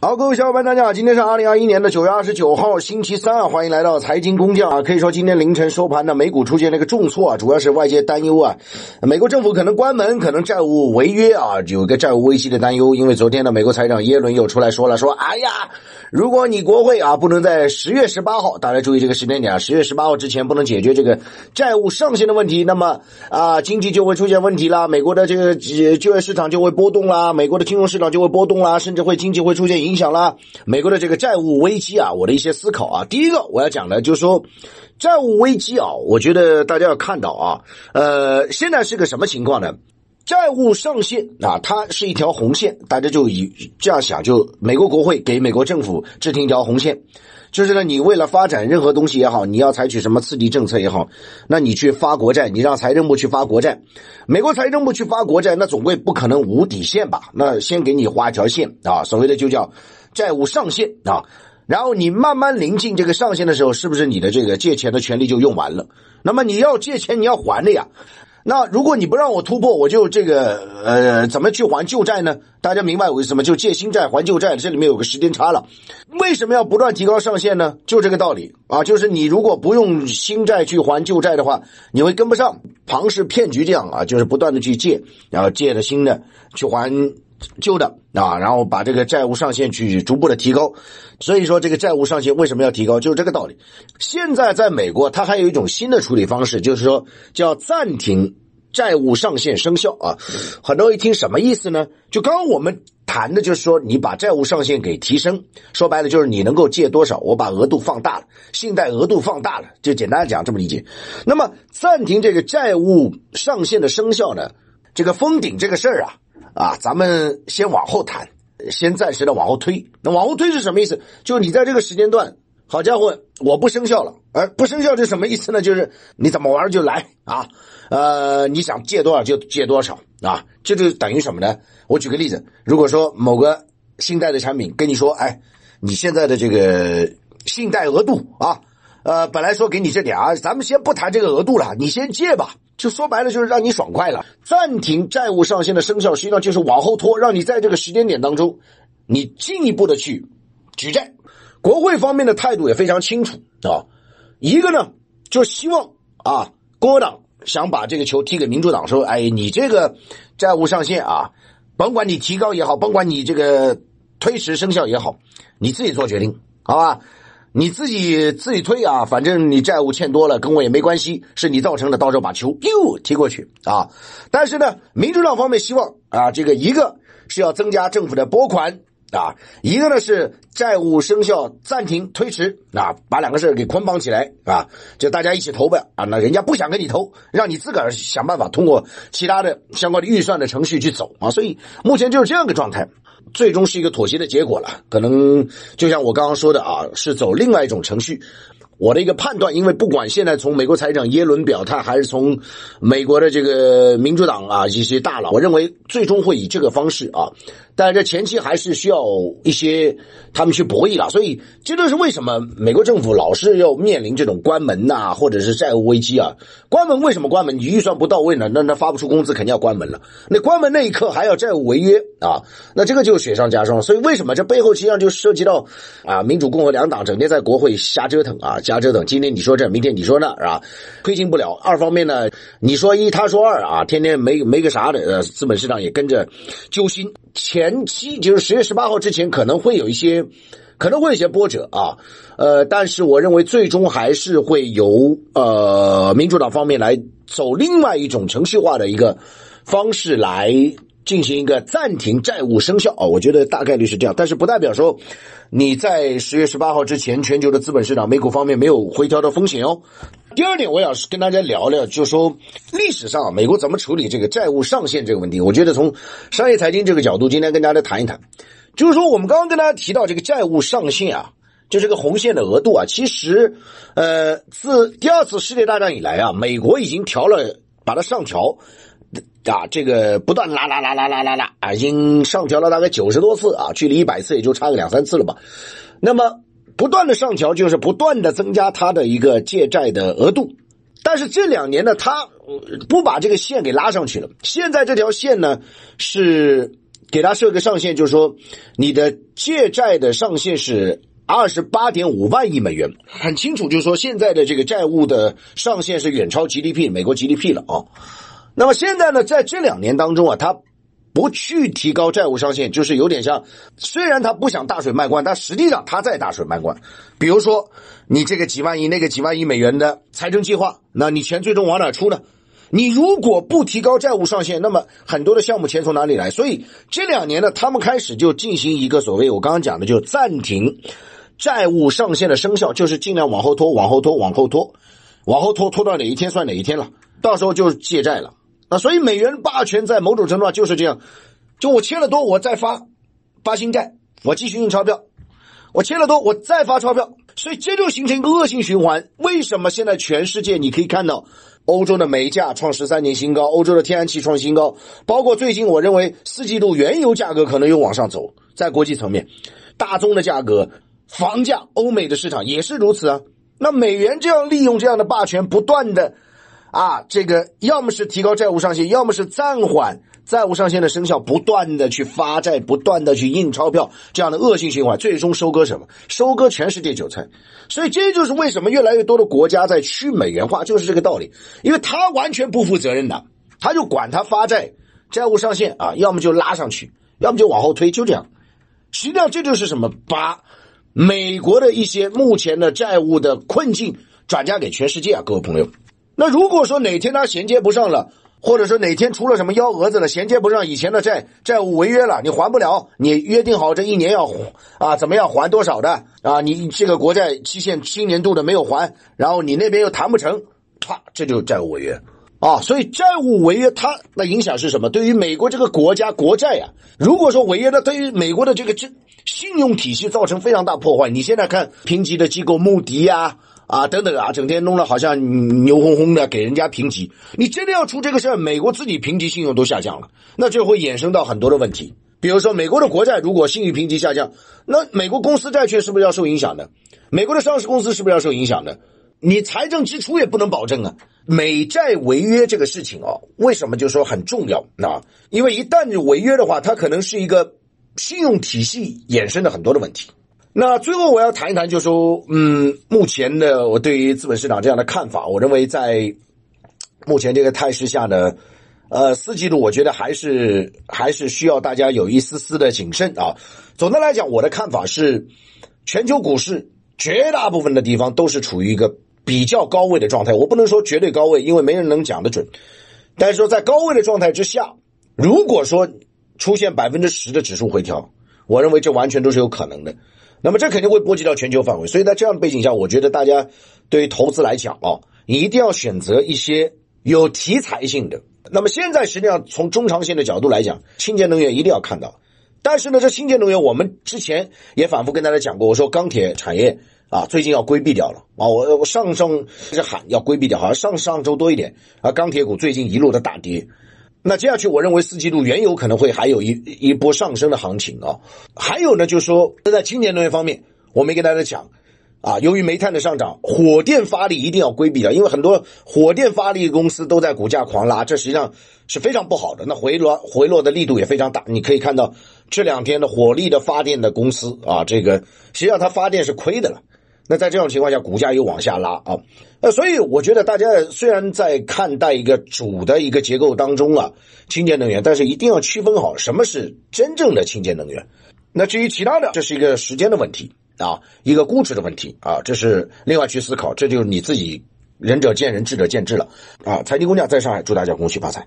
好，各位小伙伴，大家好，今天是二零二一年的九月二十九号，星期三啊，欢迎来到财经工匠啊。可以说今天凌晨收盘呢，美股出现了一个重挫啊，主要是外界担忧啊，美国政府可能关门，可能债务违约啊，有一个债务危机的担忧。因为昨天呢，美国财长耶伦又出来说了，说哎呀，如果你国会啊不能在十月十八号，大家注意这个时间点啊，十月十八号之前不能解决这个债务上限的问题，那么啊，经济就会出现问题啦，美国的这个就业市场就会波动啦，美国的金融市场就会波动啦，甚至会经济会出现影影响了。美国的这个债务危机啊，我的一些思考啊，第一个我要讲的就是说，债务危机啊，我觉得大家要看到啊，呃，现在是个什么情况呢？债务上限啊，它是一条红线，大家就以这样想，就美国国会给美国政府制定一条红线，就是呢，你为了发展任何东西也好，你要采取什么刺激政策也好，那你去发国债，你让财政部去发国债，美国财政部去发国债，那总归不可能无底线吧？那先给你画一条线啊，所谓的就叫。债务上限啊，然后你慢慢临近这个上限的时候，是不是你的这个借钱的权利就用完了？那么你要借钱，你要还的呀。那如果你不让我突破，我就这个呃，怎么去还旧债呢？大家明白我意思吗就借新债还旧债？这里面有个时间差了。为什么要不断提高上限呢？就这个道理啊，就是你如果不用新债去还旧债的话，你会跟不上庞氏骗局这样啊，就是不断的去借，然后借的新的去还。旧的啊，然后把这个债务上限去逐步的提高，所以说这个债务上限为什么要提高，就是这个道理。现在在美国，它还有一种新的处理方式，就是说叫暂停债务上限生效啊。很多人一听什么意思呢？就刚刚我们谈的就是说，你把债务上限给提升，说白了就是你能够借多少，我把额度放大了，信贷额度放大了，就简单讲这么理解。那么暂停这个债务上限的生效呢，这个封顶这个事儿啊。啊，咱们先往后谈，先暂时的往后推。那往后推是什么意思？就你在这个时间段，好家伙，我不生效了。而不生效是什么意思呢？就是你怎么玩就来啊，呃，你想借多少就借多少啊。这就等于什么呢？我举个例子，如果说某个信贷的产品跟你说，哎，你现在的这个信贷额度啊，呃，本来说给你这点啊，咱们先不谈这个额度了，你先借吧。就说白了，就是让你爽快了。暂停债务上限的生效，实际上就是往后拖，让你在这个时间点当中，你进一步的去举债。国会方面的态度也非常清楚啊。一个呢，就希望啊，共和党想把这个球踢给民主党，说：“哎，你这个债务上限啊，甭管你提高也好，甭管你这个推迟生效也好，你自己做决定，好吧？”你自己自己推啊，反正你债务欠多了，跟我也没关系，是你造成的，到时候把球又踢过去啊。但是呢，民主党方面希望啊，这个一个是要增加政府的拨款啊，一个呢是债务生效暂停推迟啊，把两个事给捆绑起来啊，就大家一起投呗啊。那人家不想跟你投，让你自个儿想办法通过其他的相关的预算的程序去走啊。所以目前就是这样个状态。最终是一个妥协的结果了，可能就像我刚刚说的啊，是走另外一种程序。我的一个判断，因为不管现在从美国财长耶伦表态，还是从美国的这个民主党啊一些大佬，我认为最终会以这个方式啊。但这前期还是需要一些他们去博弈了，所以这就是为什么美国政府老是要面临这种关门呐，或者是债务危机啊。关门为什么关门？你预算不到位呢？那那发不出工资，肯定要关门了。那关门那一刻还要债务违约啊，那这个就雪上加霜。所以为什么这背后实际上就涉及到啊，民主共和两党整天在国会瞎折腾啊，瞎折腾。今天你说这，明天你说那，是吧？推进不了。二方面呢，你说一，他说二啊，天天没没个啥的，呃，资本市场也跟着揪心。前期就是十月十八号之前可能会有一些，可能会有一些波折啊，呃，但是我认为最终还是会由呃民主党方面来走另外一种程序化的一个方式来进行一个暂停债务生效啊，我觉得大概率是这样，但是不代表说你在十月十八号之前，全球的资本市场美股方面没有回调的风险哦。第二点，我要跟大家聊聊，就是说历史上美国怎么处理这个债务上限这个问题。我觉得从商业财经这个角度，今天跟大家谈一谈，就是说我们刚刚跟大家提到这个债务上限啊，就这个红线的额度啊，其实呃，自第二次世界大战以来啊，美国已经调了，把它上调啊，这个不断拉拉拉拉拉拉拉啊，已经上调了大概九十多次啊，距离一百次也就差个两三次了吧。那么。不断的上调，就是不断的增加它的一个借债的额度，但是这两年呢，它不把这个线给拉上去了。现在这条线呢是给他设个上限，就是说你的借债的上限是二十八点五万亿美元，很清楚，就是说现在的这个债务的上限是远超 GDP 美国 GDP 了啊。那么现在呢，在这两年当中啊，他不去提高债务上限，就是有点像，虽然他不想大水漫灌，但实际上他在大水漫灌。比如说你这个几万亿、那个几万亿美元的财政计划，那你钱最终往哪出呢？你如果不提高债务上限，那么很多的项目钱从哪里来？所以这两年呢，他们开始就进行一个所谓我刚刚讲的，就暂停债务上限的生效，就是尽量往后拖、往后拖、往后拖、往后拖，拖到哪一天算哪一天了，到时候就是借债了。啊，所以美元霸权在某种程度上就是这样，就我欠了多，我再发发新债，我继续印钞票，我欠了多，我再发钞票，所以这就形成一个恶性循环。为什么现在全世界你可以看到？欧洲的煤价创十三年新高，欧洲的天然气创新高，包括最近我认为四季度原油价格可能又往上走，在国际层面，大宗的价格、房价，欧美的市场也是如此啊。那美元这样利用这样的霸权，不断的啊，这个要么是提高债务上限，要么是暂缓。债务上限的生效，不断的去发债，不断的去印钞票，这样的恶性循环，最终收割什么？收割全世界韭菜。所以这就是为什么越来越多的国家在去美元化，就是这个道理。因为他完全不负责任的，他就管他发债，债务上限啊，要么就拉上去，要么就往后推，就这样。实际上这就是什么？把美国的一些目前的债务的困境转嫁给全世界啊，各位朋友。那如果说哪天他衔接不上了，或者说哪天出了什么幺蛾子了，衔接不上以前的债，债务违约了，你还不了，你约定好这一年要啊怎么样还多少的啊？你这个国债期限新年度的没有还，然后你那边又谈不成，啪，这就是债务违约啊！所以债务违约它的影响是什么？对于美国这个国家国债呀，如果说违约了，对于美国的这个这信用体系造成非常大破坏。你现在看评级的机构穆迪呀。啊，啊等等啊，整天弄得好像牛哄哄的给人家评级。你真的要出这个事儿，美国自己评级信用都下降了，那就会衍生到很多的问题。比如说，美国的国债如果信誉评级下降，那美国公司债券是不是要受影响的？美国的上市公司是不是要受影响的？你财政支出也不能保证啊。美债违约这个事情哦，为什么就说很重要？那因为一旦违约的话，它可能是一个信用体系衍生的很多的问题。那最后我要谈一谈，就说，嗯，目前的我对于资本市场这样的看法，我认为在目前这个态势下呢，呃，四季度我觉得还是还是需要大家有一丝丝的谨慎啊。总的来讲，我的看法是，全球股市绝大部分的地方都是处于一个比较高位的状态。我不能说绝对高位，因为没人能讲得准。但是说在高位的状态之下，如果说出现百分之十的指数回调，我认为这完全都是有可能的。那么这肯定会波及到全球范围，所以在这样的背景下，我觉得大家对于投资来讲啊，你一定要选择一些有题材性的。那么现在实际上从中长线的角度来讲，清洁能源一定要看到。但是呢，这清洁能源我们之前也反复跟大家讲过，我说钢铁产业啊，最近要规避掉了啊，我我上上是喊要规避掉，好像上上周多一点啊，钢铁股最近一路的大跌。那接下去，我认为四季度原油可能会还有一一波上升的行情啊。还有呢，就是说在清洁能源方面，我没跟大家讲啊，由于煤炭的上涨，火电发力一定要规避掉，因为很多火电发力公司都在股价狂拉，这实际上是非常不好的。那回落回落的力度也非常大，你可以看到这两天的火力的发电的公司啊，这个实际上它发电是亏的了。那在这种情况下，股价又往下拉啊，呃，所以我觉得大家虽然在看待一个主的一个结构当中啊，清洁能源，但是一定要区分好什么是真正的清洁能源。那至于其他的，这是一个时间的问题啊，一个估值的问题啊，这是另外去思考，这就是你自己仁者见仁，智者见智了啊。财经工匠在上海，祝大家恭喜发财。